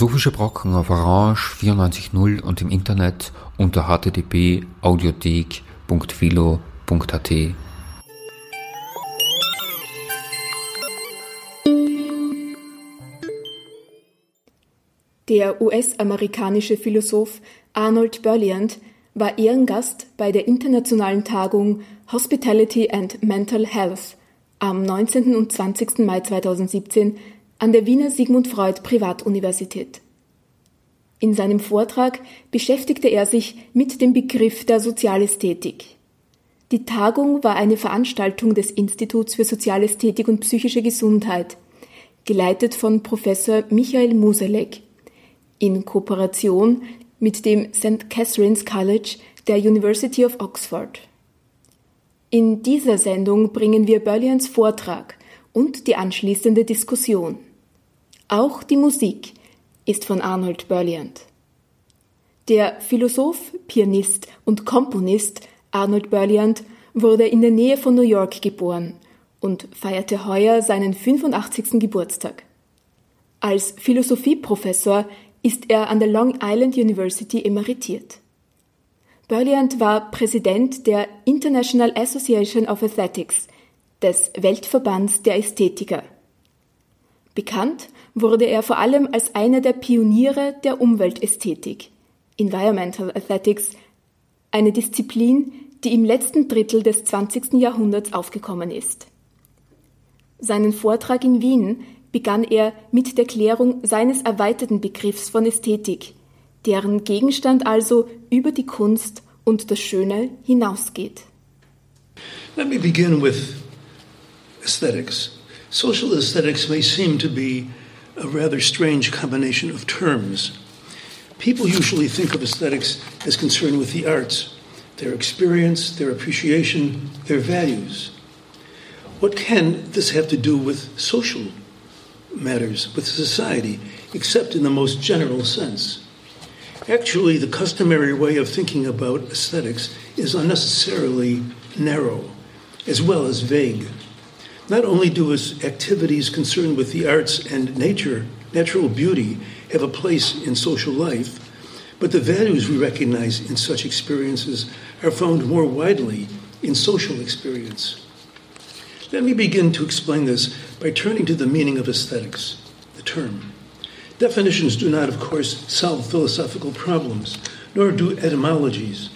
Philosophische Brocken auf Orange 94.0 und im Internet unter http://audiothek.philo.at. Der US-amerikanische Philosoph Arnold Berliand war Ehrengast bei der internationalen Tagung Hospitality and Mental Health am 19. und 20. Mai 2017 an der Wiener Sigmund Freud Privatuniversität. In seinem Vortrag beschäftigte er sich mit dem Begriff der Sozialästhetik. Die Tagung war eine Veranstaltung des Instituts für Sozialästhetik und psychische Gesundheit, geleitet von Professor Michael Muselek, in Kooperation mit dem St. Catherine's College der University of Oxford. In dieser Sendung bringen wir Berlians Vortrag und die anschließende Diskussion. Auch die Musik ist von Arnold Berliand. Der Philosoph, Pianist und Komponist Arnold Berliand wurde in der Nähe von New York geboren und feierte heuer seinen 85. Geburtstag. Als Philosophieprofessor ist er an der Long Island University emeritiert. Berliand war Präsident der International Association of Aesthetics, des Weltverbands der Ästhetiker. Bekannt wurde er vor allem als einer der Pioniere der Umweltästhetik, Environmental Aesthetics, eine Disziplin, die im letzten Drittel des 20. Jahrhunderts aufgekommen ist. Seinen Vortrag in Wien begann er mit der Klärung seines erweiterten Begriffs von Ästhetik, deren Gegenstand also über die Kunst und das Schöne hinausgeht. Let me begin with aesthetics. Social aesthetics may seem to be a rather strange combination of terms. People usually think of aesthetics as concerned with the arts, their experience, their appreciation, their values. What can this have to do with social matters, with society, except in the most general sense? Actually, the customary way of thinking about aesthetics is unnecessarily narrow, as well as vague. Not only do his activities concerned with the arts and nature, natural beauty, have a place in social life, but the values we recognize in such experiences are found more widely in social experience. Let me begin to explain this by turning to the meaning of aesthetics, the term. Definitions do not, of course, solve philosophical problems, nor do etymologies.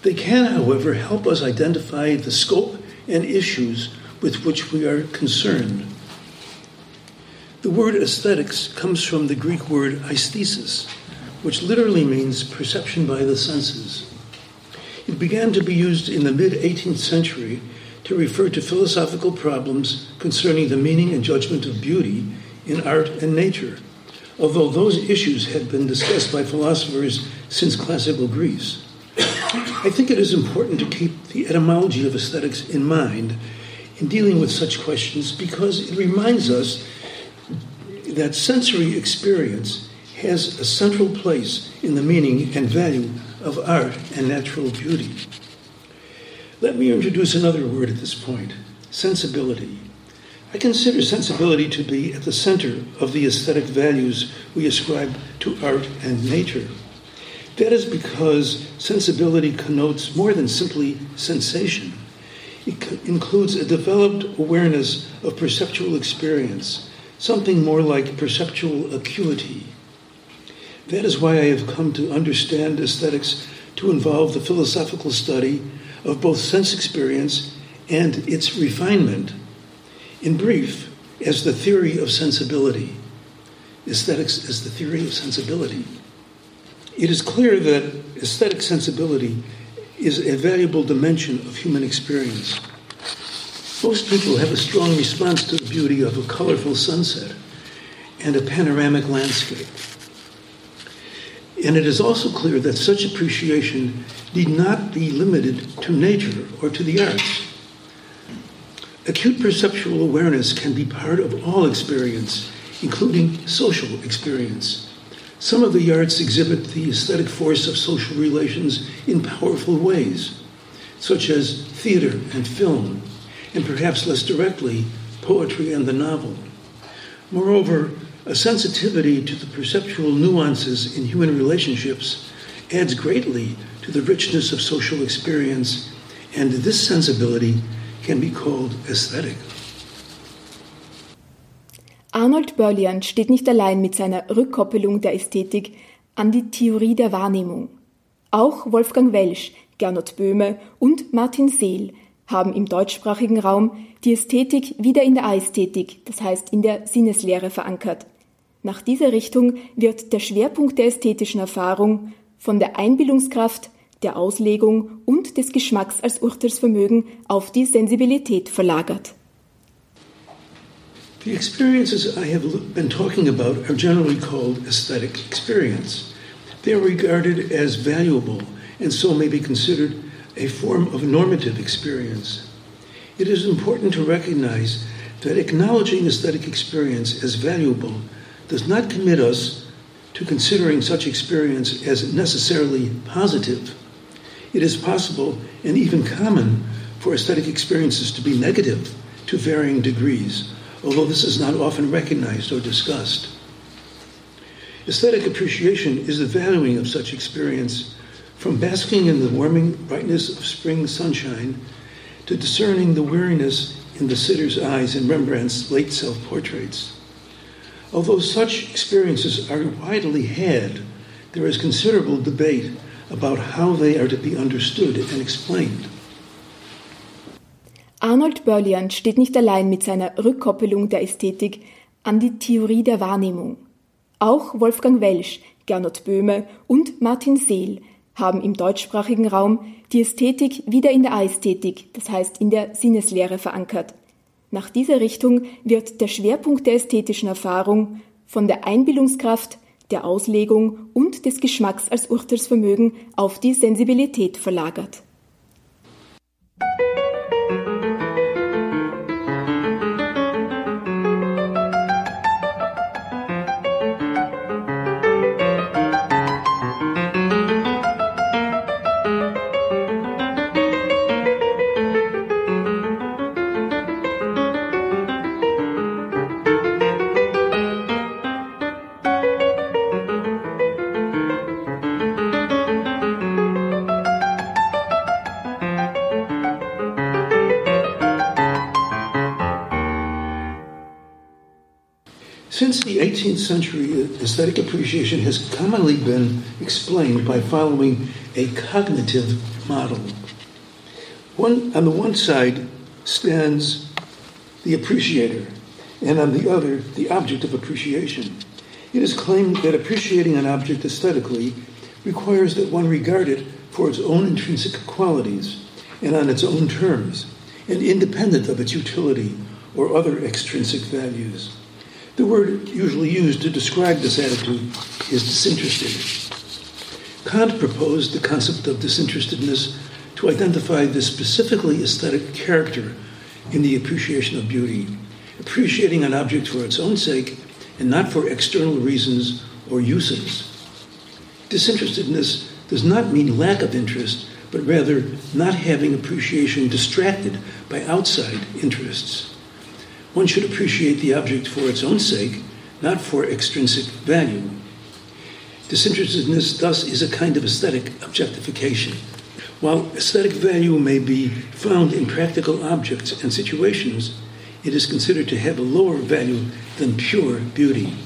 They can, however, help us identify the scope and issues with which we are concerned. The word aesthetics comes from the Greek word aesthesis, which literally means perception by the senses. It began to be used in the mid 18th century to refer to philosophical problems concerning the meaning and judgment of beauty in art and nature, although those issues had been discussed by philosophers since classical Greece. I think it is important to keep the etymology of aesthetics in mind in dealing with such questions because it reminds us that sensory experience has a central place in the meaning and value of art and natural beauty. Let me introduce another word at this point sensibility. I consider sensibility to be at the center of the aesthetic values we ascribe to art and nature. That is because sensibility connotes more than simply sensation. It includes a developed awareness of perceptual experience, something more like perceptual acuity. That is why I have come to understand aesthetics to involve the philosophical study of both sense experience and its refinement. In brief, as the theory of sensibility. Aesthetics as the theory of sensibility. It is clear that aesthetic sensibility is a valuable dimension of human experience. Most people have a strong response to the beauty of a colorful sunset and a panoramic landscape. And it is also clear that such appreciation need not be limited to nature or to the arts. Acute perceptual awareness can be part of all experience, including social experience. Some of the arts exhibit the aesthetic force of social relations in powerful ways, such as theater and film, and perhaps less directly, poetry and the novel. Moreover, A sensitivity to the perceptual nuances in human relationships adds greatly to the richness of social experience, and this sensibility can be called aesthetic. Arnold Berliand steht nicht allein mit seiner Rückkoppelung der Ästhetik an die Theorie der Wahrnehmung. Auch Wolfgang Welsch, Gernot Böhme und Martin Seel haben im deutschsprachigen Raum die Ästhetik wieder in der Ästhetik, das heißt in der Sinneslehre verankert. Nach dieser Richtung wird der Schwerpunkt der ästhetischen Erfahrung von der Einbildungskraft, der Auslegung und des Geschmacks als Urteilsvermögen auf die Sensibilität verlagert. The experiences I have been talking about are generally called aesthetic experience. They are regarded as valuable and so may be considered a form of normative experience. It is important to recognize that acknowledging aesthetic experience as valuable does not commit us to considering such experience as necessarily positive. It is possible and even common for aesthetic experiences to be negative to varying degrees although this is not often recognized or discussed. Aesthetic appreciation is the valuing of such experience from basking in the warming brightness of spring sunshine to discerning the weariness in the sitter's eyes in Rembrandt's late self portraits. Although such experiences are widely had, there is considerable debate about how they are to be understood and explained. Arnold Berliand steht nicht allein mit seiner Rückkoppelung der Ästhetik an die Theorie der Wahrnehmung. Auch Wolfgang Welsch, Gernot Böhme und Martin Seel haben im deutschsprachigen Raum die Ästhetik wieder in der Ästhetik, das heißt in der Sinneslehre verankert. Nach dieser Richtung wird der Schwerpunkt der ästhetischen Erfahrung von der Einbildungskraft, der Auslegung und des Geschmacks als Urteilsvermögen auf die Sensibilität verlagert. Century, aesthetic appreciation has commonly been explained by following a cognitive model. One, on the one side stands the appreciator, and on the other, the object of appreciation. It is claimed that appreciating an object aesthetically requires that one regard it for its own intrinsic qualities and on its own terms, and independent of its utility or other extrinsic values. The word usually used to describe this attitude is disinterested. Kant proposed the concept of disinterestedness to identify the specifically aesthetic character in the appreciation of beauty, appreciating an object for its own sake and not for external reasons or uses. Disinterestedness does not mean lack of interest, but rather not having appreciation distracted by outside interests. One should appreciate the object for its own sake, not for extrinsic value. Disinterestedness, thus, is a kind of aesthetic objectification. While aesthetic value may be found in practical objects and situations, it is considered to have a lower value than pure beauty.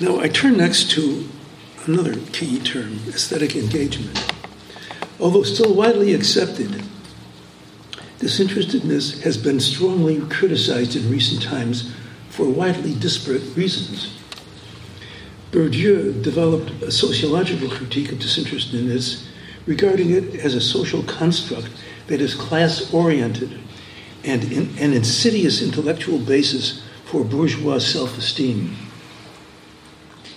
Now, I turn next to another key term aesthetic engagement. Although still widely accepted, Disinterestedness has been strongly criticized in recent times for widely disparate reasons. Bourdieu developed a sociological critique of disinterestedness, regarding it as a social construct that is class oriented and in, an insidious intellectual basis for bourgeois self esteem.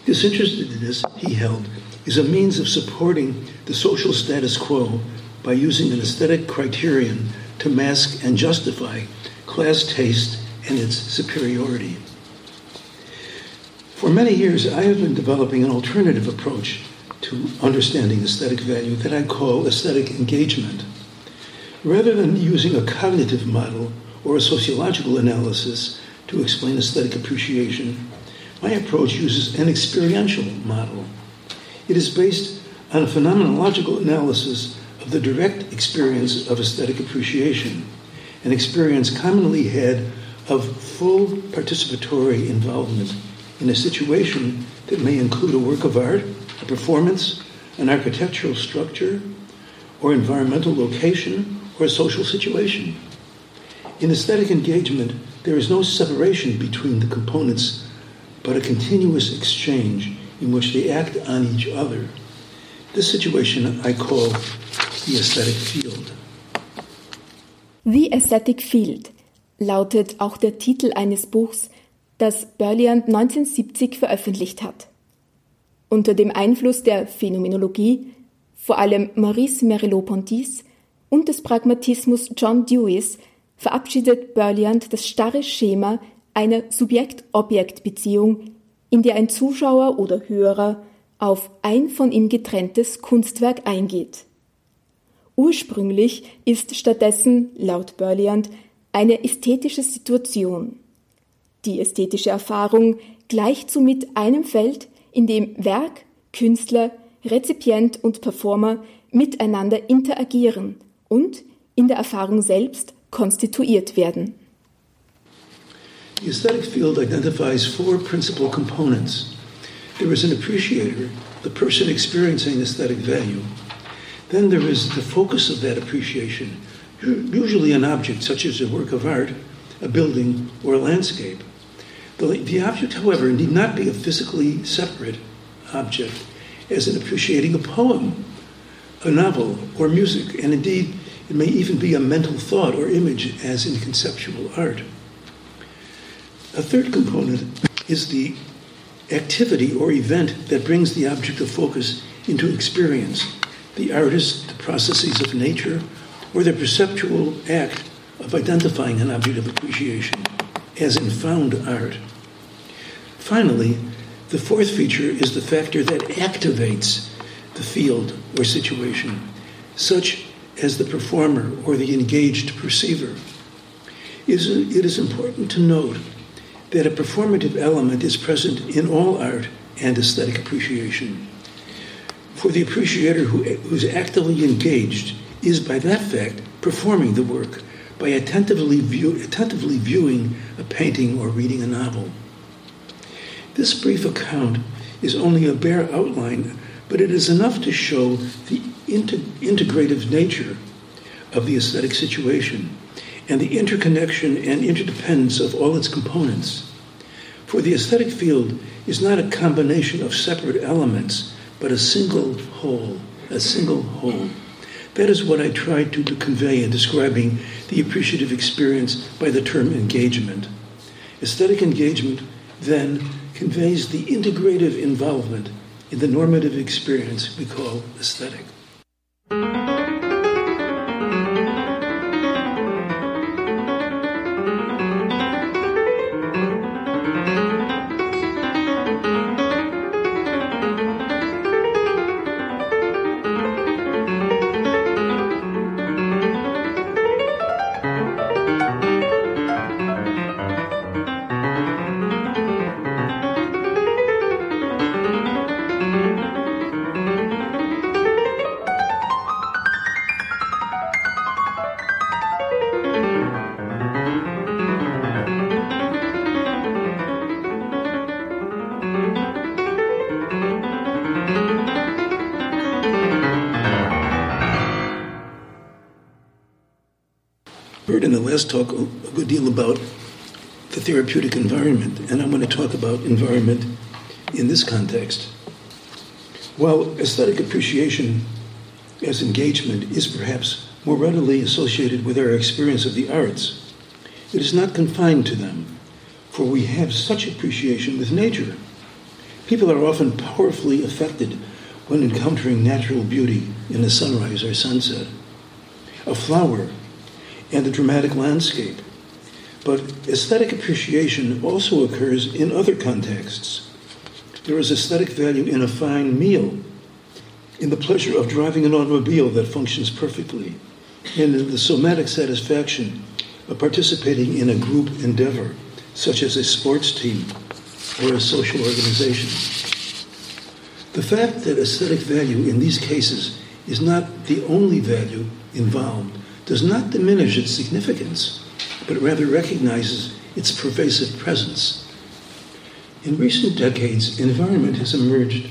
Disinterestedness, he held, is a means of supporting the social status quo by using an aesthetic criterion to mask and justify class taste and its superiority. For many years, I have been developing an alternative approach to understanding aesthetic value that I call aesthetic engagement. Rather than using a cognitive model or a sociological analysis to explain aesthetic appreciation, my approach uses an experiential model. It is based on a phenomenological analysis the direct experience of aesthetic appreciation, an experience commonly had of full participatory involvement in a situation that may include a work of art, a performance, an architectural structure, or environmental location, or a social situation. In aesthetic engagement, there is no separation between the components, but a continuous exchange in which they act on each other. This situation I call the aesthetic field. The Aesthetic Field lautet auch der Titel eines Buchs, das Berliand 1970 veröffentlicht hat. Unter dem Einfluss der Phänomenologie, vor allem Maurice Merleau-Ponty und des Pragmatismus John Deweys verabschiedet Berliand das starre Schema einer Subjekt-Objekt-Beziehung, in der ein Zuschauer oder Hörer auf ein von ihm getrenntes Kunstwerk eingeht. Ursprünglich ist stattdessen, laut Berliand, eine ästhetische Situation. Die ästhetische Erfahrung gleicht somit einem Feld, in dem Werk, Künstler, Rezipient und Performer miteinander interagieren und in der Erfahrung selbst konstituiert werden. The aesthetic field identifies four principal components. There is an appreciator, the person experiencing aesthetic value. Then there is the focus of that appreciation, usually an object such as a work of art, a building, or a landscape. The, the object, however, need not be a physically separate object, as in appreciating a poem, a novel, or music, and indeed it may even be a mental thought or image, as in conceptual art. A third component is the activity or event that brings the object of focus into experience the artist, the processes of nature, or the perceptual act of identifying an object of appreciation, as in found art. Finally, the fourth feature is the factor that activates the field or situation, such as the performer or the engaged perceiver. It is important to note that a performative element is present in all art and aesthetic appreciation. For the appreciator who, who's actively engaged is, by that fact, performing the work by attentively, view, attentively viewing a painting or reading a novel. This brief account is only a bare outline but it is enough to show the integrative nature of the aesthetic situation and the interconnection and interdependence of all its components. For the aesthetic field is not a combination of separate elements, but a single whole, a single whole. That is what I tried to, to convey in describing the appreciative experience by the term engagement. Aesthetic engagement, then, conveys the integrative involvement in the normative experience we call aesthetic. Therapeutic environment, and I'm going to talk about environment in this context. While aesthetic appreciation as engagement is perhaps more readily associated with our experience of the arts, it is not confined to them, for we have such appreciation with nature. People are often powerfully affected when encountering natural beauty in a sunrise or sunset. A flower and the dramatic landscape. But aesthetic appreciation also occurs in other contexts. There is aesthetic value in a fine meal, in the pleasure of driving an automobile that functions perfectly, and in the somatic satisfaction of participating in a group endeavor, such as a sports team or a social organization. The fact that aesthetic value in these cases is not the only value involved does not diminish its significance, but rather recognizes its pervasive presence. In recent decades, environment has emerged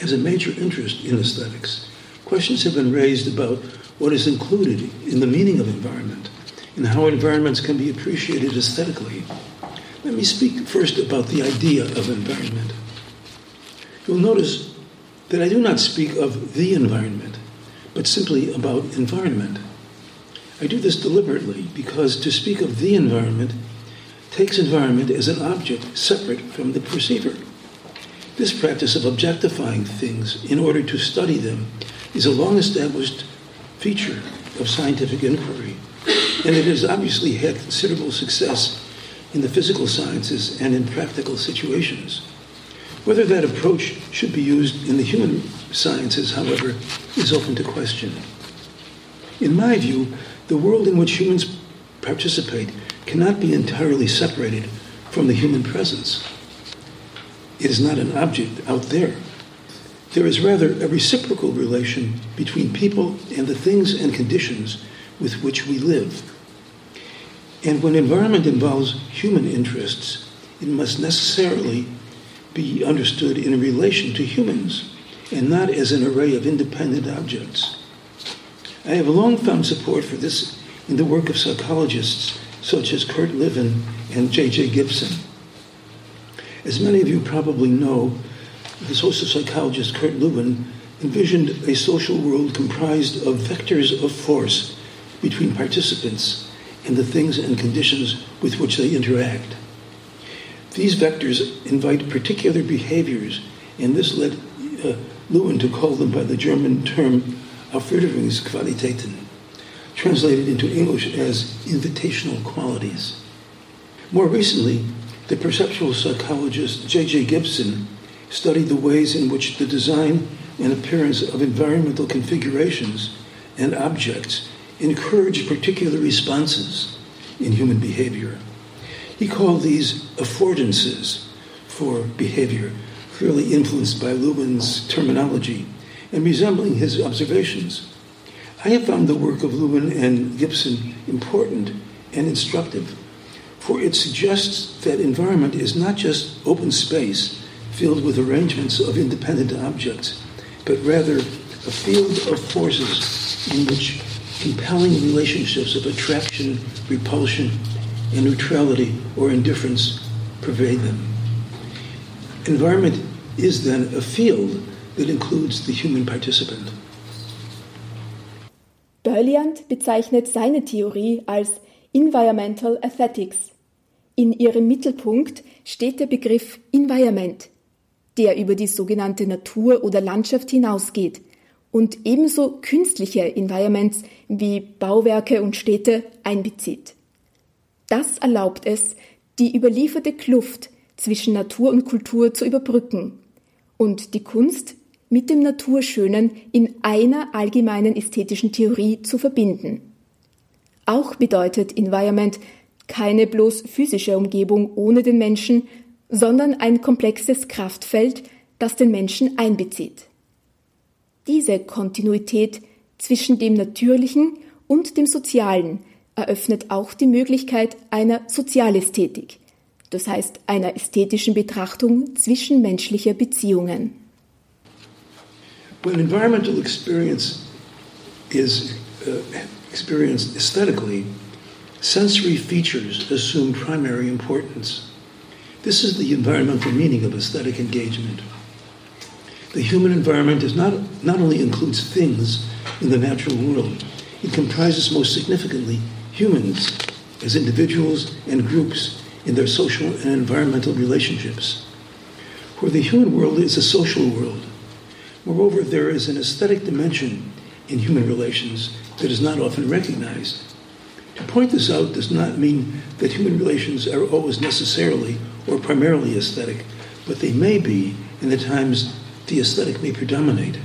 as a major interest in aesthetics. Questions have been raised about what is included in the meaning of environment and how environments can be appreciated aesthetically. Let me speak first about the idea of environment. You'll notice that I do not speak of the environment, but simply about environment. I do this deliberately because to speak of the environment takes environment as an object separate from the perceiver. This practice of objectifying things in order to study them is a long established feature of scientific inquiry, and it has obviously had considerable success in the physical sciences and in practical situations. Whether that approach should be used in the human sciences, however, is open to question. In my view, the world in which humans participate cannot be entirely separated from the human presence. It is not an object out there. There is rather a reciprocal relation between people and the things and conditions with which we live. And when environment involves human interests, it must necessarily be understood in relation to humans and not as an array of independent objects. I have long found support for this in the work of psychologists such as Kurt Lewin and J.J. Gibson. As many of you probably know, the social psychologist Kurt Lewin envisioned a social world comprised of vectors of force between participants and the things and conditions with which they interact. These vectors invite particular behaviors, and this led uh, Lewin to call them by the German term Aufforderungsqualitäten, translated into English as invitational qualities. More recently, the perceptual psychologist J.J. Gibson studied the ways in which the design and appearance of environmental configurations and objects encourage particular responses in human behavior. He called these affordances for behavior, clearly influenced by Lewin's terminology and resembling his observations. I have found the work of Lewin and Gibson important and instructive, for it suggests that environment is not just open space filled with arrangements of independent objects, but rather a field of forces in which compelling relationships of attraction, repulsion, and neutrality or indifference pervade them. Environment is then a field that includes the human participant. Börliand bezeichnet seine Theorie als Environmental Aesthetics. In ihrem Mittelpunkt steht der Begriff Environment, der über die sogenannte Natur oder Landschaft hinausgeht und ebenso künstliche Environments wie Bauwerke und Städte einbezieht. Das erlaubt es, die überlieferte Kluft zwischen Natur und Kultur zu überbrücken und die Kunst mit dem Naturschönen in einer allgemeinen ästhetischen Theorie zu verbinden. Auch bedeutet Environment keine bloß physische Umgebung ohne den Menschen, sondern ein komplexes Kraftfeld, das den Menschen einbezieht. Diese Kontinuität zwischen dem Natürlichen und dem Sozialen eröffnet auch die Möglichkeit einer Sozialästhetik, das heißt einer ästhetischen Betrachtung zwischenmenschlicher Beziehungen. When environmental experience is uh, experienced aesthetically, sensory features assume primary importance. This is the environmental meaning of aesthetic engagement. The human environment is not, not only includes things in the natural world, it comprises most significantly humans as individuals and groups in their social and environmental relationships. For the human world is a social world. Moreover, there is an aesthetic dimension in human relations that is not often recognized. To point this out does not mean that human relations are always necessarily or primarily aesthetic, but they may be, in the times the aesthetic may predominate.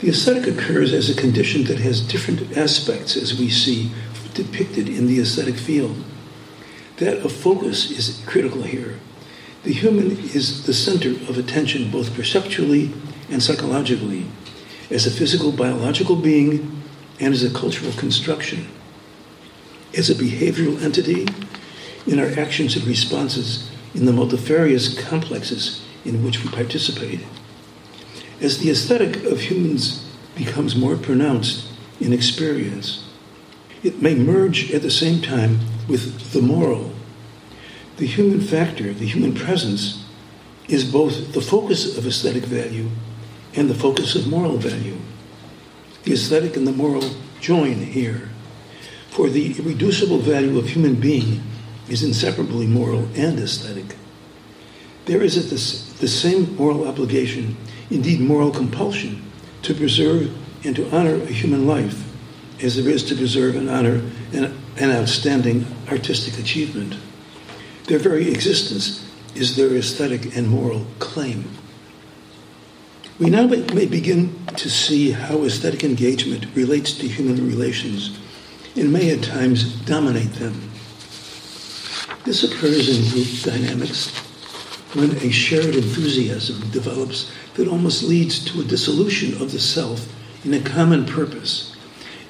The aesthetic occurs as a condition that has different aspects as we see depicted in the aesthetic field. That of focus is critical here. The human is the center of attention both perceptually and psychologically, as a physical, biological being, and as a cultural construction. As a behavioral entity, in our actions and responses in the multifarious complexes in which we participate. As the aesthetic of humans becomes more pronounced in experience, it may merge at the same time with the moral. The human factor, the human presence, is both the focus of aesthetic value and the focus of moral value. The aesthetic and the moral join here. For the irreducible value of human being is inseparably moral and aesthetic. There is at this, the same moral obligation, indeed moral compulsion, to preserve and to honor a human life as there is to preserve and honor an, an outstanding artistic achievement. Their very existence is their aesthetic and moral claim. We now may begin to see how aesthetic engagement relates to human relations and may at times dominate them. This occurs in group dynamics when a shared enthusiasm develops that almost leads to a dissolution of the self in a common purpose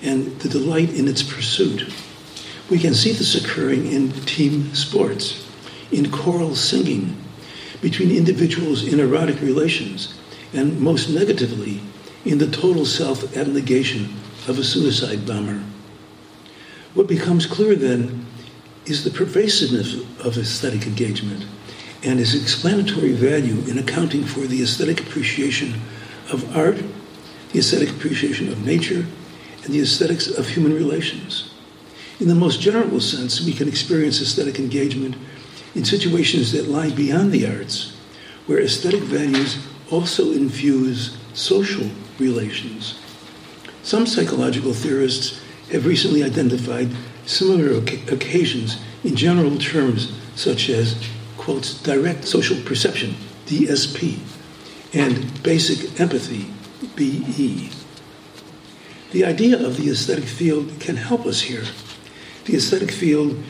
and the delight in its pursuit. We can see this occurring in team sports, in choral singing, between individuals in erotic relations, and most negatively, in the total self abnegation of a suicide bomber. What becomes clear then is the pervasiveness of aesthetic engagement and its explanatory value in accounting for the aesthetic appreciation of art, the aesthetic appreciation of nature, and the aesthetics of human relations. In the most general sense, we can experience aesthetic engagement in situations that lie beyond the arts, where aesthetic values also infuse social relations. Some psychological theorists have recently identified similar occasions in general terms such as, quotes, direct social perception, DSP, and basic empathy, BE. The idea of the aesthetic field can help us here. The aesthetic field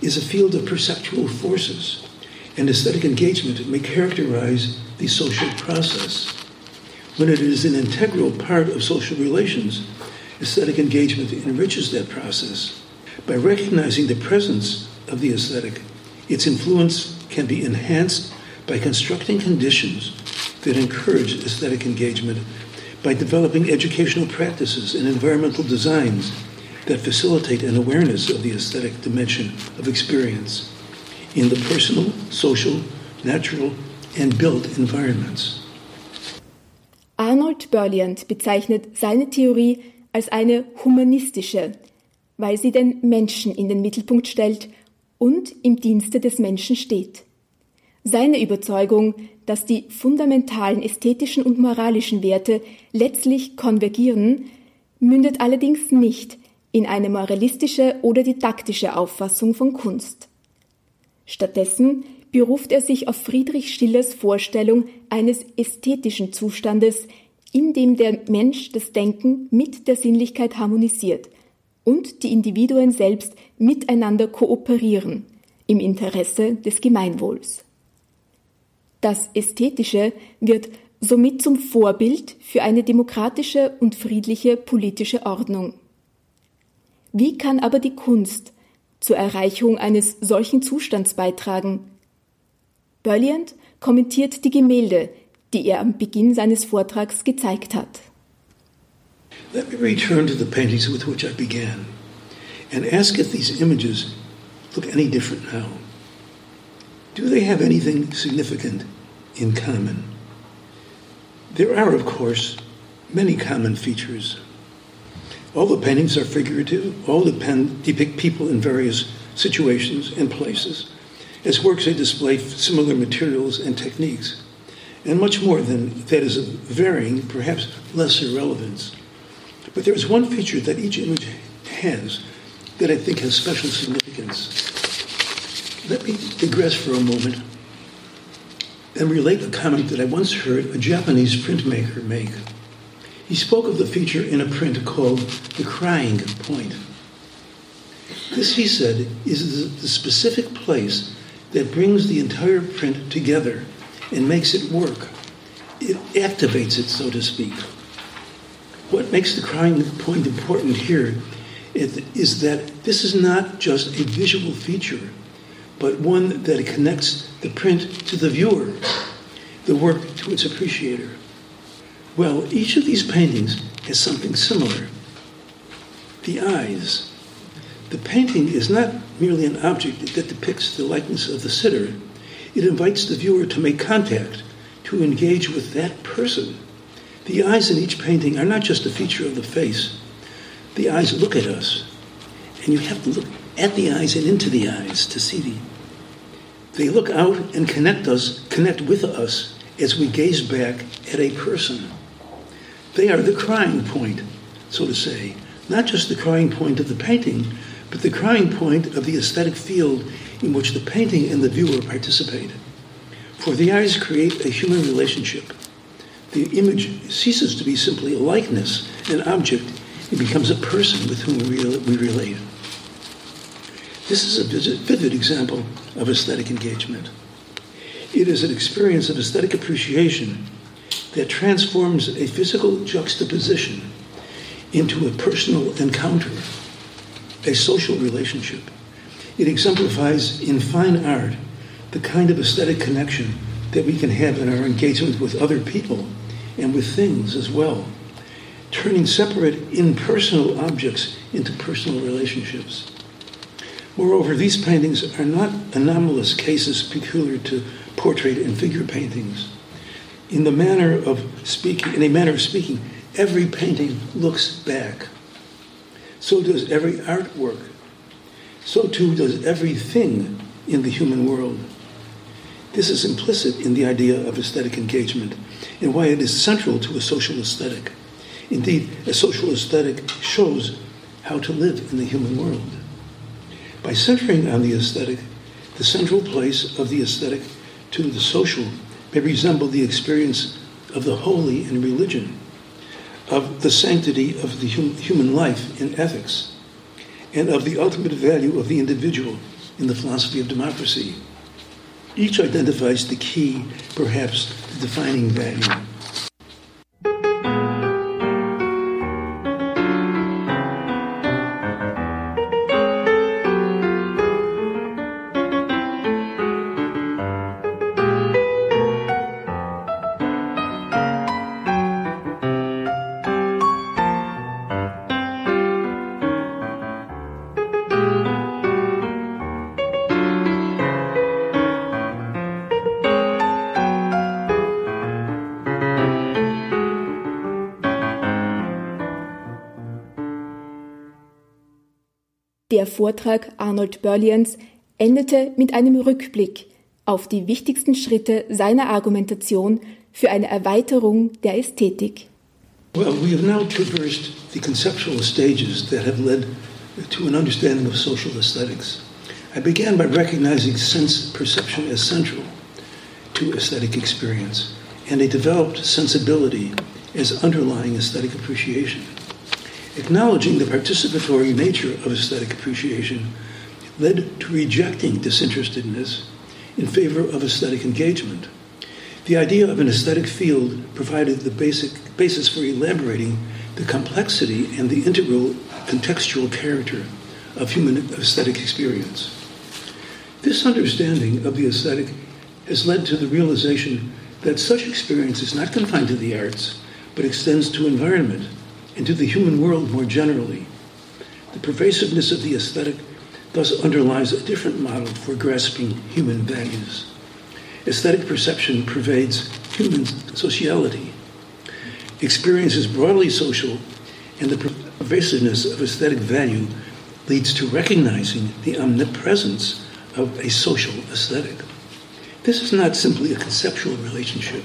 is a field of perceptual forces, and aesthetic engagement may characterize the social process. When it is an integral part of social relations, aesthetic engagement enriches that process. By recognizing the presence of the aesthetic, its influence can be enhanced by constructing conditions that encourage aesthetic engagement by developing educational practices and environmental designs that facilitate an awareness of the aesthetic dimension of experience in the personal, social, natural, and built environments. Arnold Berliand bezeichnet seine Theorie als eine humanistische, weil sie den Menschen in den Mittelpunkt stellt und im Dienste des Menschen steht. Seine Überzeugung, dass die fundamentalen ästhetischen und moralischen Werte letztlich konvergieren, mündet allerdings nicht in eine moralistische oder didaktische Auffassung von Kunst. Stattdessen beruft er sich auf Friedrich Schillers Vorstellung eines ästhetischen Zustandes, in dem der Mensch das Denken mit der Sinnlichkeit harmonisiert und die Individuen selbst miteinander kooperieren im Interesse des Gemeinwohls. Das Ästhetische wird somit zum Vorbild für eine demokratische und friedliche politische Ordnung. Wie kann aber die Kunst zur Erreichung eines solchen Zustands beitragen? Berliand kommentiert die Gemälde, die er am Beginn seines Vortrags gezeigt hat. Let me return to the paintings with which I began and ask if these images look any different now. Do they have anything significant in common? There are, of course, many common features. All the paintings are figurative, all depend, depict people in various situations and places. As works, they display similar materials and techniques and much more than that is of varying, perhaps lesser relevance. But there is one feature that each image has that I think has special significance. Let me digress for a moment and relate a comment that I once heard a Japanese printmaker make. He spoke of the feature in a print called The Crying Point. This, he said, is the specific place that brings the entire print together and makes it work. It activates it, so to speak. What makes the crying point important here is that this is not just a visual feature, but one that connects the print to the viewer, the work to its appreciator. Well, each of these paintings has something similar the eyes. The painting is not merely an object that depicts the likeness of the sitter, it invites the viewer to make contact, to engage with that person. The eyes in each painting are not just a feature of the face, the eyes look at us. And you have to look at the eyes and into the eyes to see the. They look out and connect us, connect with us as we gaze back at a person. They are the crying point, so to say, not just the crying point of the painting, but the crying point of the aesthetic field in which the painting and the viewer participate. For the eyes create a human relationship. The image ceases to be simply a likeness, an object. It becomes a person with whom we relate. This is a vivid example of aesthetic engagement. It is an experience of aesthetic appreciation that transforms a physical juxtaposition into a personal encounter, a social relationship. It exemplifies in fine art the kind of aesthetic connection that we can have in our engagement with other people and with things as well, turning separate impersonal objects into personal relationships. Moreover, these paintings are not anomalous cases peculiar to portrait and figure paintings. In the manner of speaking, in a manner of speaking, every painting looks back. So does every artwork. So too does everything in the human world. This is implicit in the idea of aesthetic engagement and why it is central to a social aesthetic. Indeed, a social aesthetic shows how to live in the human world. By centering on the aesthetic, the central place of the aesthetic to the social may resemble the experience of the holy in religion, of the sanctity of the hum- human life in ethics, and of the ultimate value of the individual in the philosophy of democracy. Each identifies the key, perhaps the defining value. Der Vortrag Arnold Berlians endete mit einem Rückblick auf die wichtigsten Schritte seiner Argumentation für eine Erweiterung der Ästhetik. Well, we have now traversed the conceptual stages that have led to an understanding of social aesthetics. I began by recognizing sense perception as central to aesthetic experience and a developed sensibility as underlying aesthetic appreciation. Acknowledging the participatory nature of aesthetic appreciation led to rejecting disinterestedness in favor of aesthetic engagement. The idea of an aesthetic field provided the basic basis for elaborating the complexity and the integral contextual character of human aesthetic experience. This understanding of the aesthetic has led to the realization that such experience is not confined to the arts, but extends to environment and to the human world more generally. The pervasiveness of the aesthetic thus underlies a different model for grasping human values. Aesthetic perception pervades human sociality. Experience is broadly social, and the pervasiveness of aesthetic value leads to recognizing the omnipresence of a social aesthetic. This is not simply a conceptual relationship.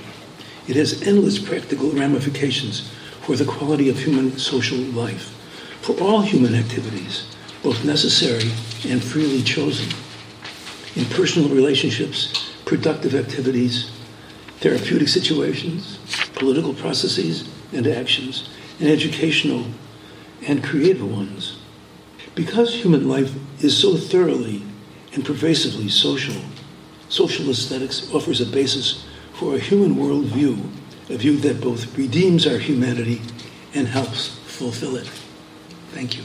It has endless practical ramifications for the quality of human social life, for all human activities, both necessary and freely chosen. In personal relationships, productive activities, therapeutic situations, political processes and actions, and educational and creative ones. Because human life is so thoroughly and pervasively social, social aesthetics offers a basis for a human worldview, a view that both redeems our humanity and helps fulfill it. Thank you.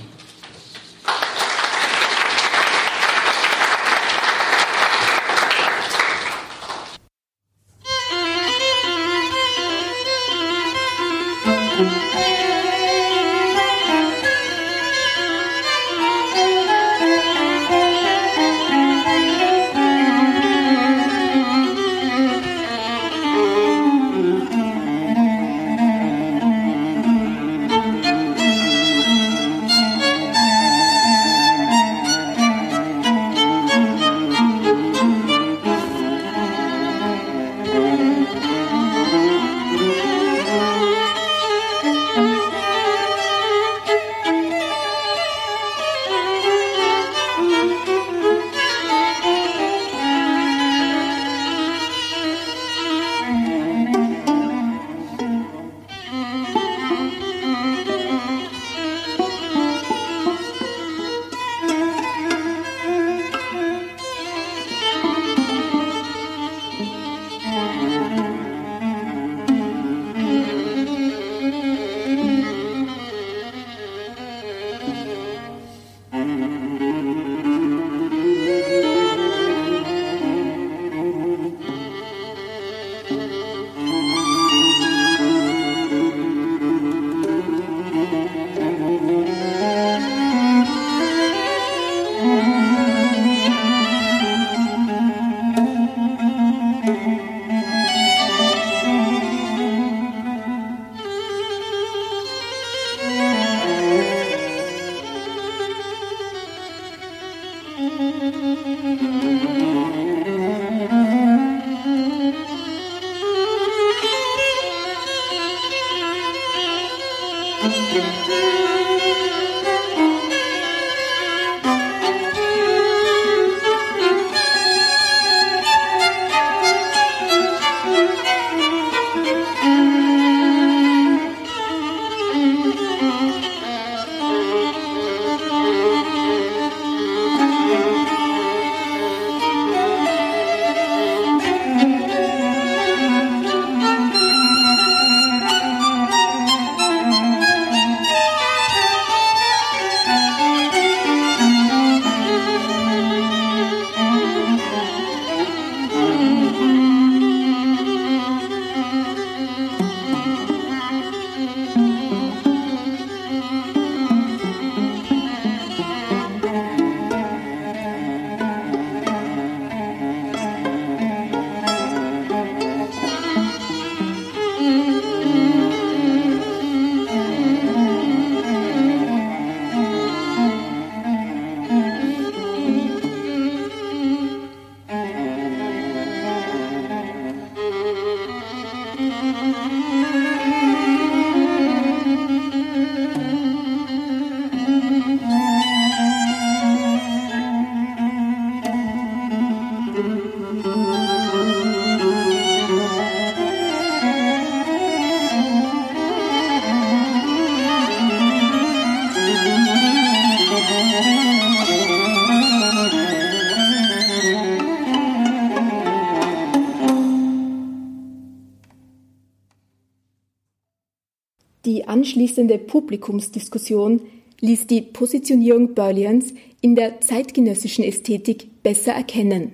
Anschließende Publikumsdiskussion ließ die Positionierung Berlians in der zeitgenössischen Ästhetik besser erkennen.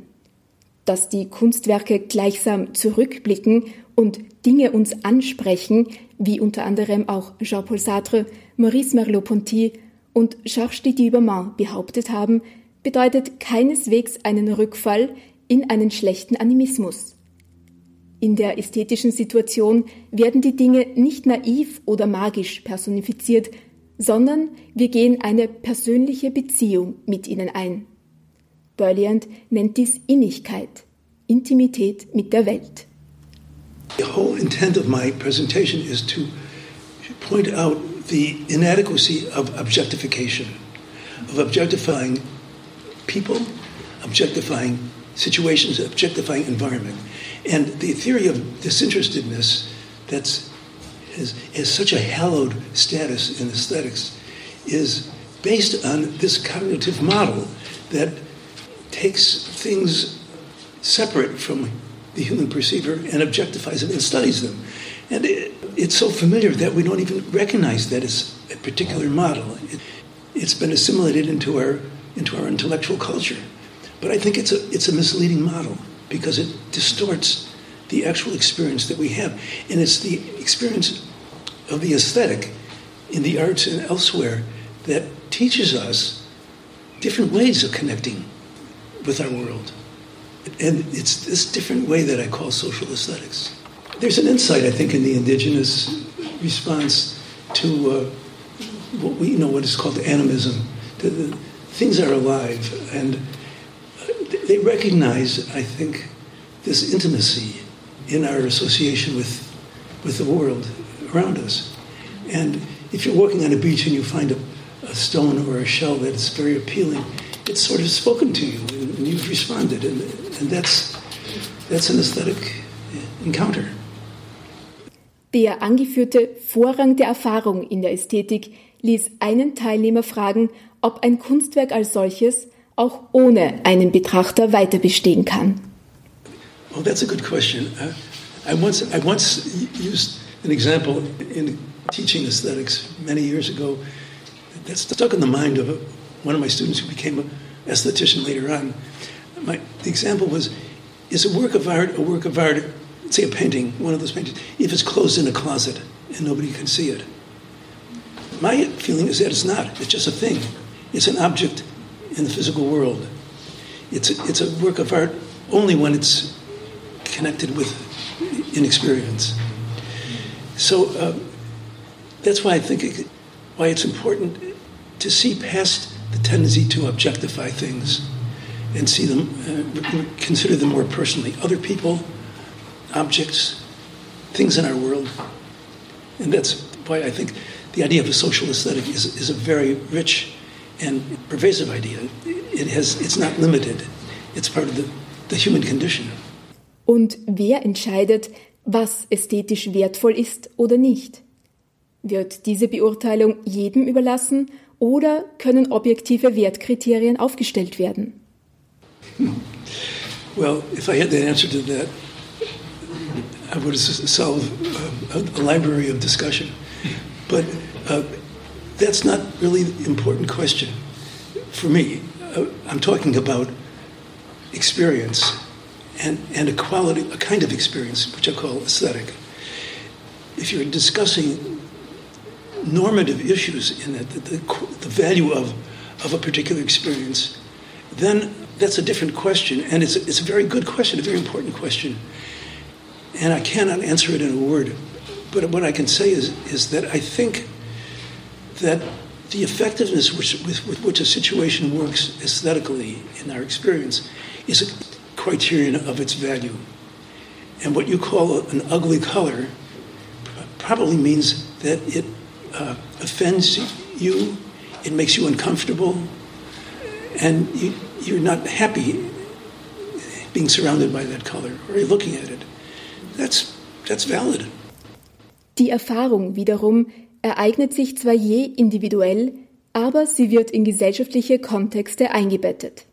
Dass die Kunstwerke gleichsam zurückblicken und Dinge uns ansprechen, wie unter anderem auch Jean-Paul Sartre, Maurice Merleau-Ponty und Georges Didier Berman behauptet haben, bedeutet keineswegs einen Rückfall in einen schlechten Animismus. In der ästhetischen Situation werden die Dinge nicht naiv oder magisch personifiziert, sondern wir gehen eine persönliche Beziehung mit ihnen ein. Berliand nennt dies Innigkeit, Intimität mit der Welt. The whole intent of my presentation is to point out the inadequacy of objectification, of objectifying people, objectifying situations, objectifying environment. And the theory of disinterestedness that's has, has such a hallowed status in aesthetics is based on this cognitive model that takes things separate from the human perceiver and objectifies them and studies them. And it, it's so familiar that we don't even recognize that it's a particular model. It, it's been assimilated into our, into our intellectual culture. But I think it's a, it's a misleading model because it distorts the actual experience that we have. And it's the experience of the aesthetic in the arts and elsewhere that teaches us different ways of connecting with our world. And it's this different way that I call social aesthetics. There's an insight, I think, in the indigenous response to uh, what we you know what is called animism. The, the, things are alive, and they recognize, I think, this intimacy in our association with with the world around us. And if you're walking on a beach and you find a, a stone or a shell that is very appealing, it's sort of spoken to you, and you've responded, and, and that's that's an aesthetic encounter. Der angeführte Vorrang der Erfahrung in der Ästhetik ließ einen Teilnehmer fragen, ob ein Kunstwerk als solches auch ohne einen Betrachter weiter bestehen kann. Well, that's a good question. I once I once used an example in teaching aesthetics many years ago that stuck in the mind of a, one of my students who became an esthetician later on. My, the example was: Is a work of art a work of art say a painting, one of those paintings, if it's closed in a closet and nobody can see it. My feeling is that it's not. It's just a thing. It's an object in the physical world. It's a, it's a work of art only when it's connected with inexperience. So uh, that's why I think it, why it's important to see past the tendency to objectify things and see them, uh, consider them more personally. Other people objects, things in our world. And that's why I think the idea of a social aesthetic is, is a very rich and pervasive idea. It has, it's not limited, it's part of the, the human condition. Und wer entscheidet, was ästhetisch wertvoll ist oder nicht? Wird diese Beurteilung jedem überlassen oder können objektive Wertkriterien aufgestellt werden? Well, if I had the answer to that, I would solve a, a library of discussion. But uh, that's not really the important question for me. Uh, I'm talking about experience and, and a quality, a kind of experience, which I call aesthetic. If you're discussing normative issues in it, the, the, the value of, of a particular experience, then that's a different question. And it's, it's a very good question, a very important question and I cannot answer it in a word. But what I can say is, is that I think that the effectiveness which, with, with, which a situation works aesthetically in our experience is a criterion of its value. And what you call an ugly color probably means that it uh, offends you, it makes you uncomfortable, and you, you're not happy being surrounded by that color or looking at it. That's, that's valid. Die Erfahrung wiederum ereignet sich zwar je individuell, aber sie wird in gesellschaftliche Kontexte eingebettet.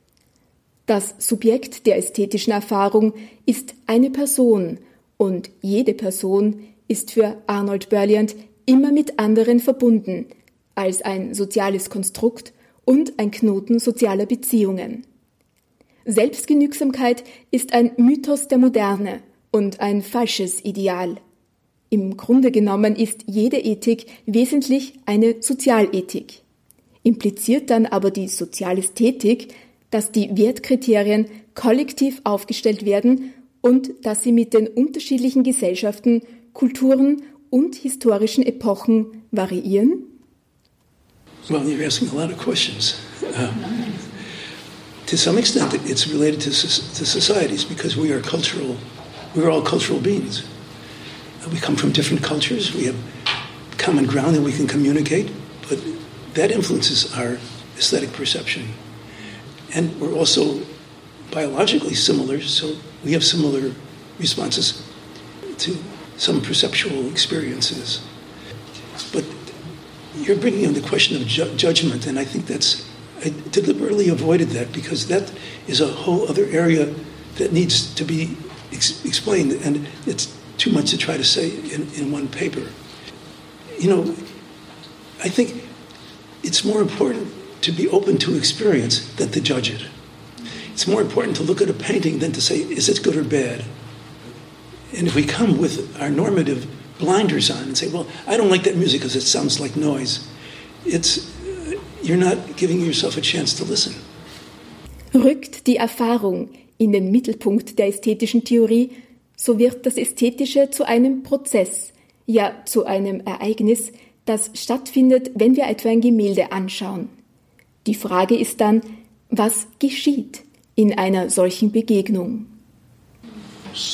Das Subjekt der ästhetischen Erfahrung ist eine Person und jede Person ist für Arnold Berliand immer mit anderen verbunden als ein soziales Konstrukt und ein Knoten sozialer Beziehungen. Selbstgenügsamkeit ist ein Mythos der Moderne und ein falsches Ideal. Im Grunde genommen ist jede Ethik wesentlich eine Sozialethik. Impliziert dann aber die Sozialästhetik, dass die Wertkriterien kollektiv aufgestellt werden und dass sie mit den unterschiedlichen Gesellschaften, Kulturen und historischen Epochen variieren? Well, you're asking a lot of questions. Uh, to some extent, it's related to, to societies because we are cultural we're all cultural beings. We come from different cultures. We have common ground that we can communicate, but that influences our aesthetic perception. And we're also biologically similar, so we have similar responses to some perceptual experiences. But you're bringing in the question of ju- judgment, and I think that's I deliberately avoided that because that is a whole other area that needs to be ex- explained, and it's too much to try to say in, in one paper. You know, I think it's more important to be open to experience than to judge it. It's more important to look at a painting than to say, is it good or bad? And if we come with our normative blinders on and say, well, I don't like that music because it sounds like noise, it's, you're not giving yourself a chance to listen. Rückt die Erfahrung in den Mittelpunkt der ästhetischen Theorie, so wird das Ästhetische zu einem Prozess, ja zu einem Ereignis, das stattfindet, wenn wir etwa ein Gemälde anschauen. Die Frage ist dann, was geschieht in einer solchen Begegnung?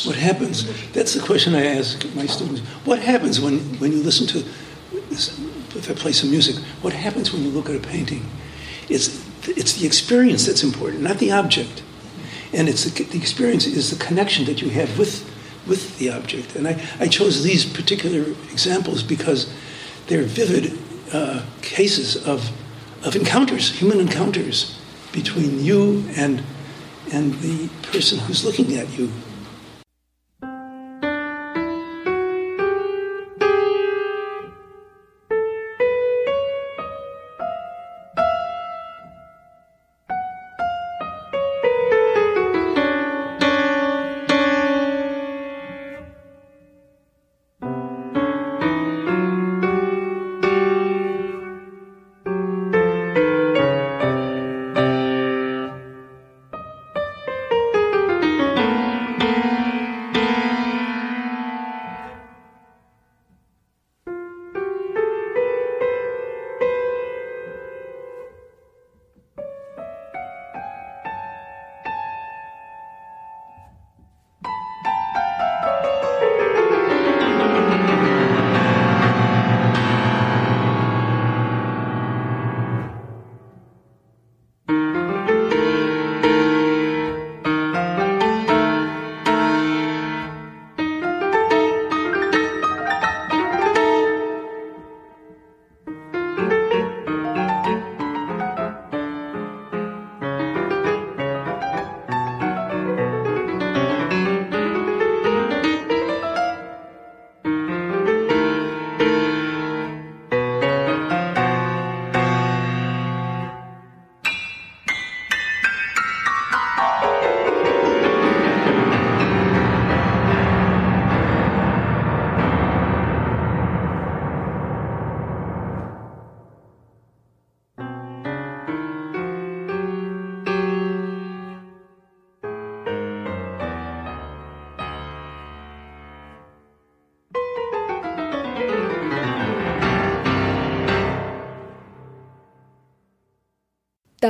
What happens? That's the question I ask my students. What happens when, when you listen to, if I play some music, what happens when you look at a painting? It's, it's the experience that's important, not the object. And it's the, the experience is the connection that you have with, with the object. And I, I chose these particular examples because they're vivid uh, cases of, of encounters, human encounters between you and, and the person who's looking at you.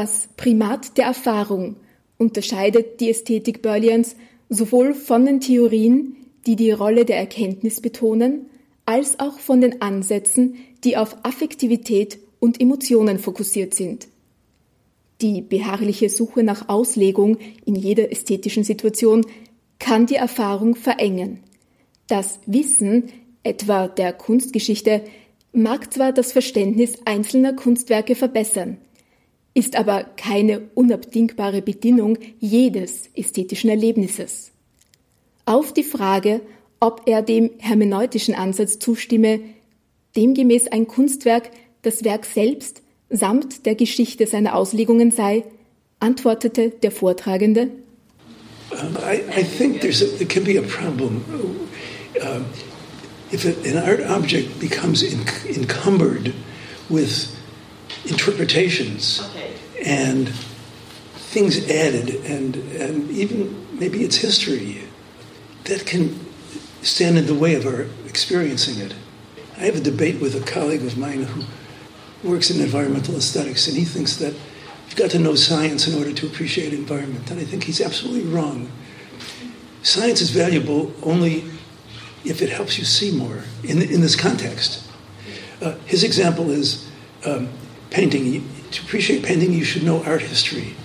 Das Primat der Erfahrung unterscheidet die Ästhetik Berlians sowohl von den Theorien, die die Rolle der Erkenntnis betonen, als auch von den Ansätzen, die auf Affektivität und Emotionen fokussiert sind. Die beharrliche Suche nach Auslegung in jeder ästhetischen Situation kann die Erfahrung verengen. Das Wissen, etwa der Kunstgeschichte, mag zwar das Verständnis einzelner Kunstwerke verbessern, ist aber keine unabdingbare Bedingung jedes ästhetischen Erlebnisses. Auf die Frage, ob er dem hermeneutischen Ansatz zustimme, demgemäß ein Kunstwerk das Werk selbst samt der Geschichte seiner Auslegungen sei, antwortete der Vortragende. Um, I, I, think there's a, there can be a problem um, if an art object becomes encumbered with interpretations. And things added, and, and even maybe its history that can stand in the way of our experiencing it. I have a debate with a colleague of mine who works in environmental aesthetics, and he thinks that you've got to know science in order to appreciate environment. And I think he's absolutely wrong. Science is valuable only if it helps you see more in, in this context. Uh, his example is um, painting. To appreciate painting, you should know art history.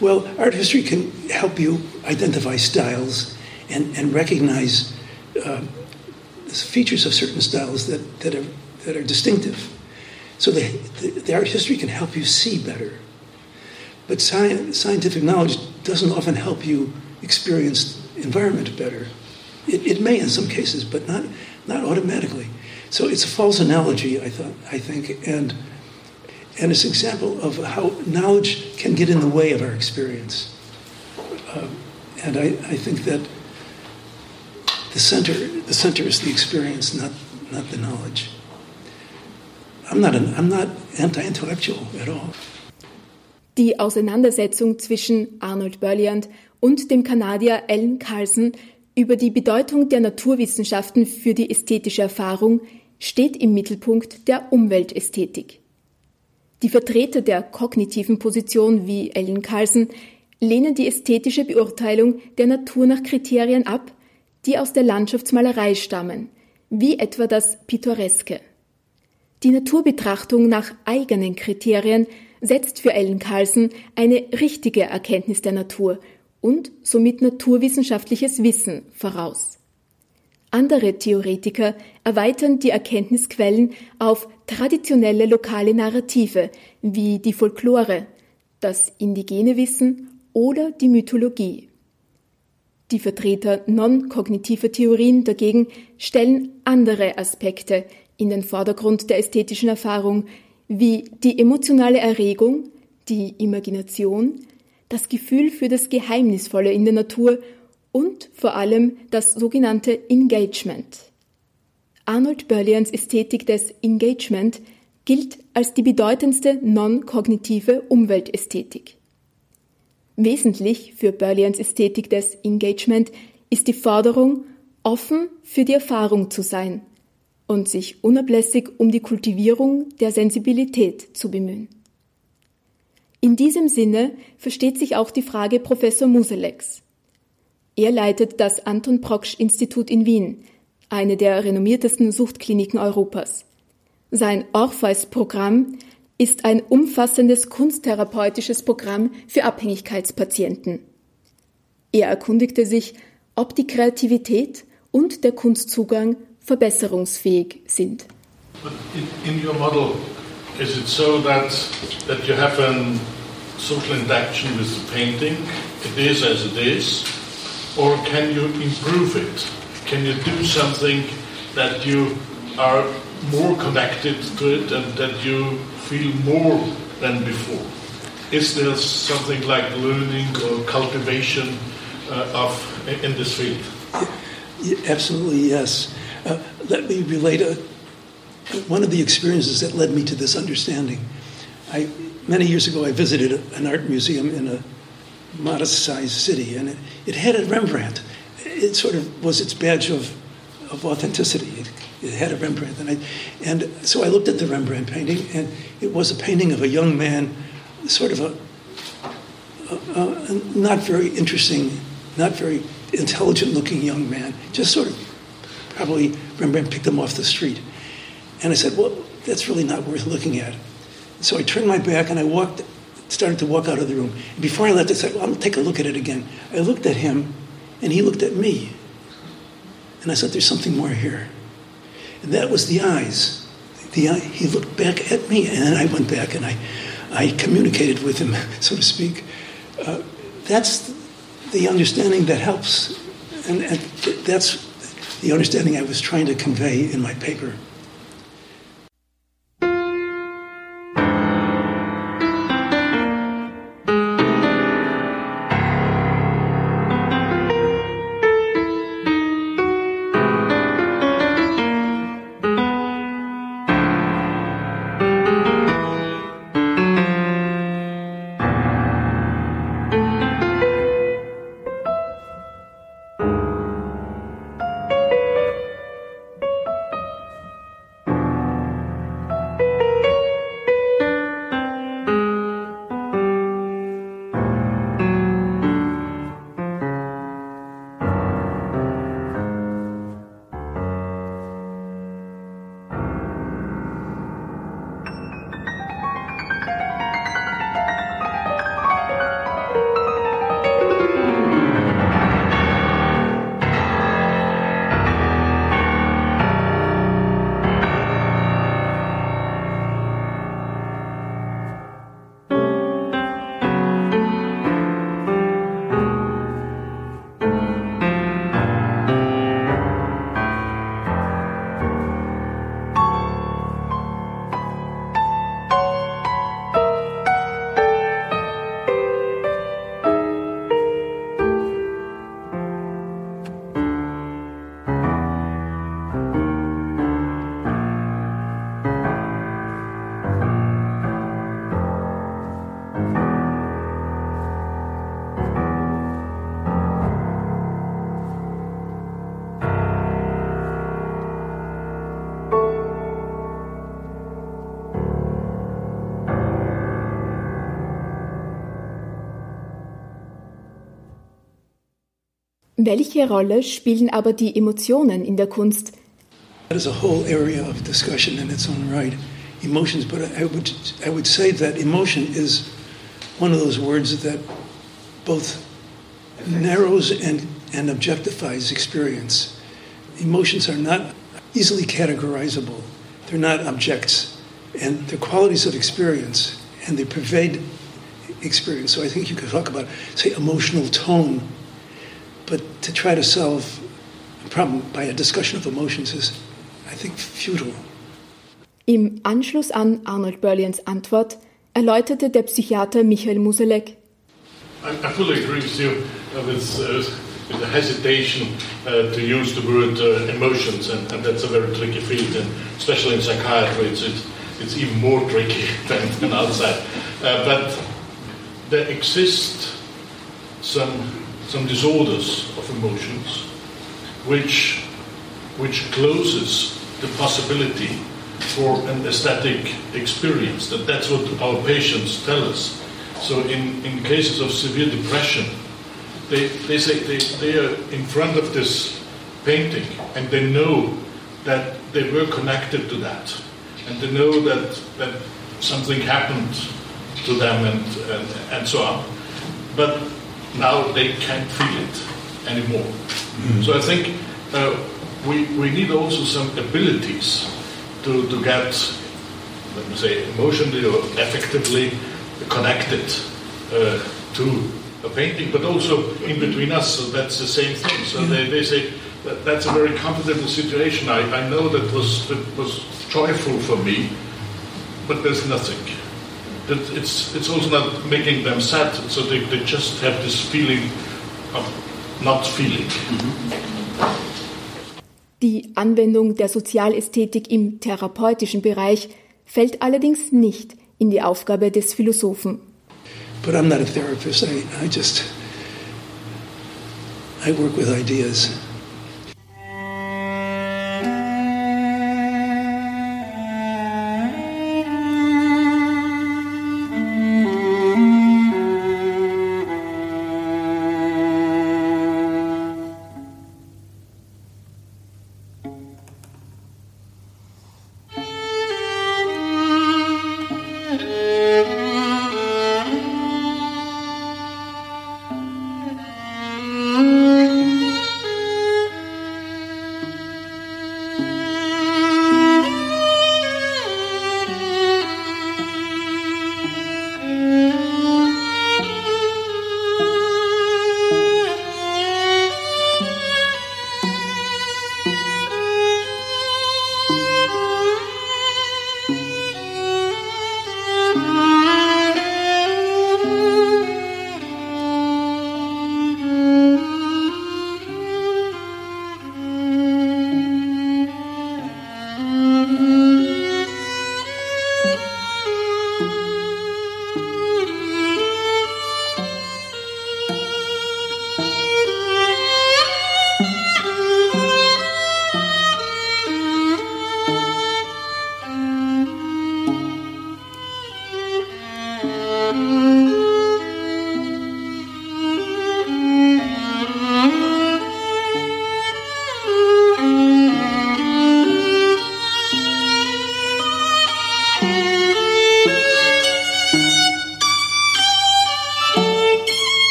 Well, art history can help you identify styles and, and recognize uh, features of certain styles that, that, are, that are distinctive. So the, the, the art history can help you see better. But science, scientific knowledge doesn't often help you experience environment better. It, it may in some cases, but not, not automatically. So it's a false analogy, I, thought, I think, and, and it's an example of how knowledge can get in the way of our experience. Uh, and I, I think that the center, the center is the experience, not, not the knowledge. I'm not, an, I'm not anti-intellectual at all. Die Auseinandersetzung zwischen Arnold Berliand und dem Kanadier Alan Carlson über die Bedeutung der Naturwissenschaften für die ästhetische Erfahrung steht im Mittelpunkt der Umweltästhetik. Die Vertreter der kognitiven Position wie Ellen Carlson lehnen die ästhetische Beurteilung der Natur nach Kriterien ab, die aus der Landschaftsmalerei stammen, wie etwa das Pittoreske. Die Naturbetrachtung nach eigenen Kriterien setzt für Ellen Carlson eine richtige Erkenntnis der Natur und somit naturwissenschaftliches Wissen voraus. Andere Theoretiker erweitern die Erkenntnisquellen auf traditionelle lokale Narrative wie die Folklore, das indigene Wissen oder die Mythologie. Die Vertreter non-kognitiver Theorien dagegen stellen andere Aspekte in den Vordergrund der ästhetischen Erfahrung, wie die emotionale Erregung, die Imagination, das Gefühl für das Geheimnisvolle in der Natur und vor allem das sogenannte Engagement. Arnold Berlians Ästhetik des Engagement gilt als die bedeutendste non-kognitive Umweltästhetik. Wesentlich für Berlians Ästhetik des Engagement ist die Forderung, offen für die Erfahrung zu sein und sich unablässig um die Kultivierung der Sensibilität zu bemühen. In diesem Sinne versteht sich auch die Frage Professor Museleks. Er leitet das Anton Proksch Institut in Wien, eine der renommiertesten Suchtkliniken Europas. Sein Orpheus-Programm ist ein umfassendes kunsttherapeutisches Programm für Abhängigkeitspatienten. Er erkundigte sich, ob die Kreativität und der Kunstzugang verbesserungsfähig sind. In, in your model, is it so that, that you have a social interaction with the painting? It is as it is. Or can you improve it? Can you do something that you are more connected to it and that you feel more than before? Is there something like learning or cultivation uh, of in this field? Yeah, absolutely, yes. Uh, let me relate a, one of the experiences that led me to this understanding. I, many years ago, I visited an art museum in a modest sized city, and it, it had a Rembrandt. It sort of was its badge of, of authenticity. It, it had a Rembrandt. And, I, and so I looked at the Rembrandt painting, and it was a painting of a young man, sort of a, a, a not very interesting, not very intelligent looking young man, just sort of probably Rembrandt picked him off the street. And I said, Well, that's really not worth looking at. So I turned my back and I walked, started to walk out of the room. And before I left, I said, Well, to take a look at it again. I looked at him, and he looked at me. And I said, There's something more here. And that was the eyes. The eye, he looked back at me, and I went back and I, I communicated with him, so to speak. Uh, that's the understanding that helps, and, and that's the understanding I was trying to convey in my paper. Welche Rolle spielen aber die Emotionen in der Kunst? That is a whole area of discussion in its own right, emotions. But I would, I would say that emotion is one of those words that both narrows and, and objectifies experience. Emotions are not easily categorizable, they're not objects, and they're qualities of experience, and they pervade experience. So I think you could talk about, say, emotional tone, to try to solve a problem by a discussion of emotions is, I think, futile. Im Anschluss an Arnold Berleants Antwort erläuterte der Psychiater Michael Musalek, I, I fully agree with you uh, with, uh, with the hesitation uh, to use the word uh, emotions, and, and that's a very tricky field, and especially in psychiatry, it's, it's, it's even more tricky than, than outside. Uh, but there exist some, some disorders of emotions which, which closes the possibility for an aesthetic experience. That that's what our patients tell us. So in, in cases of severe depression, they, they say they, they are in front of this painting and they know that they were connected to that. And they know that, that something happened to them and, and, and so on. But now they can't feel it anymore. So I think uh, we, we need also some abilities to, to get, let me say, emotionally or affectively connected uh, to a painting, but also in between us, so that's the same thing. So they, they say that that's a very comfortable situation. I, I know that was, that was joyful for me, but there's nothing. It's, it's also not making them sad, so they, they just have this feeling of not feeling. Die Anwendung der Sozialästhetik im therapeutischen Bereich fällt allerdings nicht in die Aufgabe des Philosophen. But I'm not a therapist. I, I just, I work with ideas.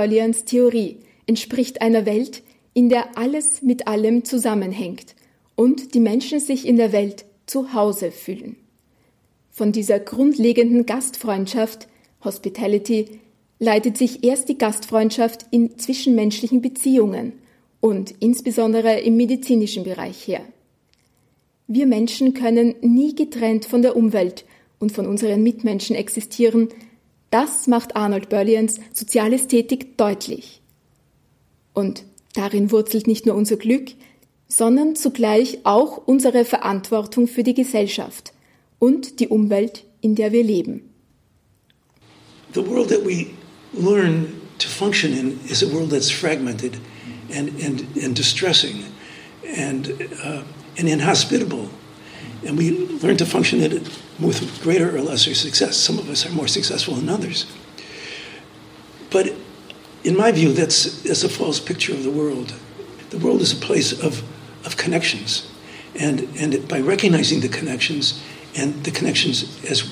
Berlians Theorie entspricht einer Welt, in der alles mit allem zusammenhängt und die Menschen sich in der Welt zu Hause fühlen. Von dieser grundlegenden Gastfreundschaft, Hospitality, leitet sich erst die Gastfreundschaft in zwischenmenschlichen Beziehungen und insbesondere im medizinischen Bereich her. Wir Menschen können nie getrennt von der Umwelt und von unseren Mitmenschen existieren. Das macht Arnold Berlians Sozialästhetik deutlich. Und darin wurzelt nicht nur unser Glück, sondern zugleich auch unsere Verantwortung für die Gesellschaft und die Umwelt, in der wir leben. The world that we learn to function in is a world that's fragmented and, and, and distressing and, uh, and inhospitable. And we learn to function in it with greater or lesser success. Some of us are more successful than others. But in my view, that's, that's a false picture of the world. The world is a place of, of connections. And, and by recognizing the connections and the connections as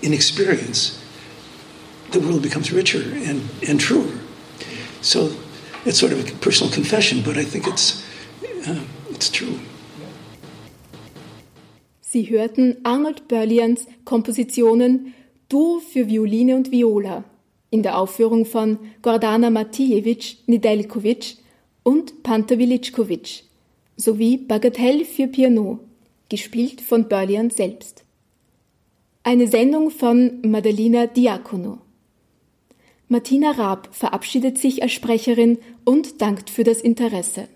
in experience, the world becomes richer and, and truer. So it's sort of a personal confession, but I think it's, uh, it's true. Sie hörten Arnold Berlians Kompositionen Duo für Violine und Viola in der Aufführung von Gordana Matijewitsch Nedeljkovic und Panta Viličković sowie Bagatelle für Piano, gespielt von Berlian selbst. Eine Sendung von Madalina Diacono. Martina Raab verabschiedet sich als Sprecherin und dankt für das Interesse.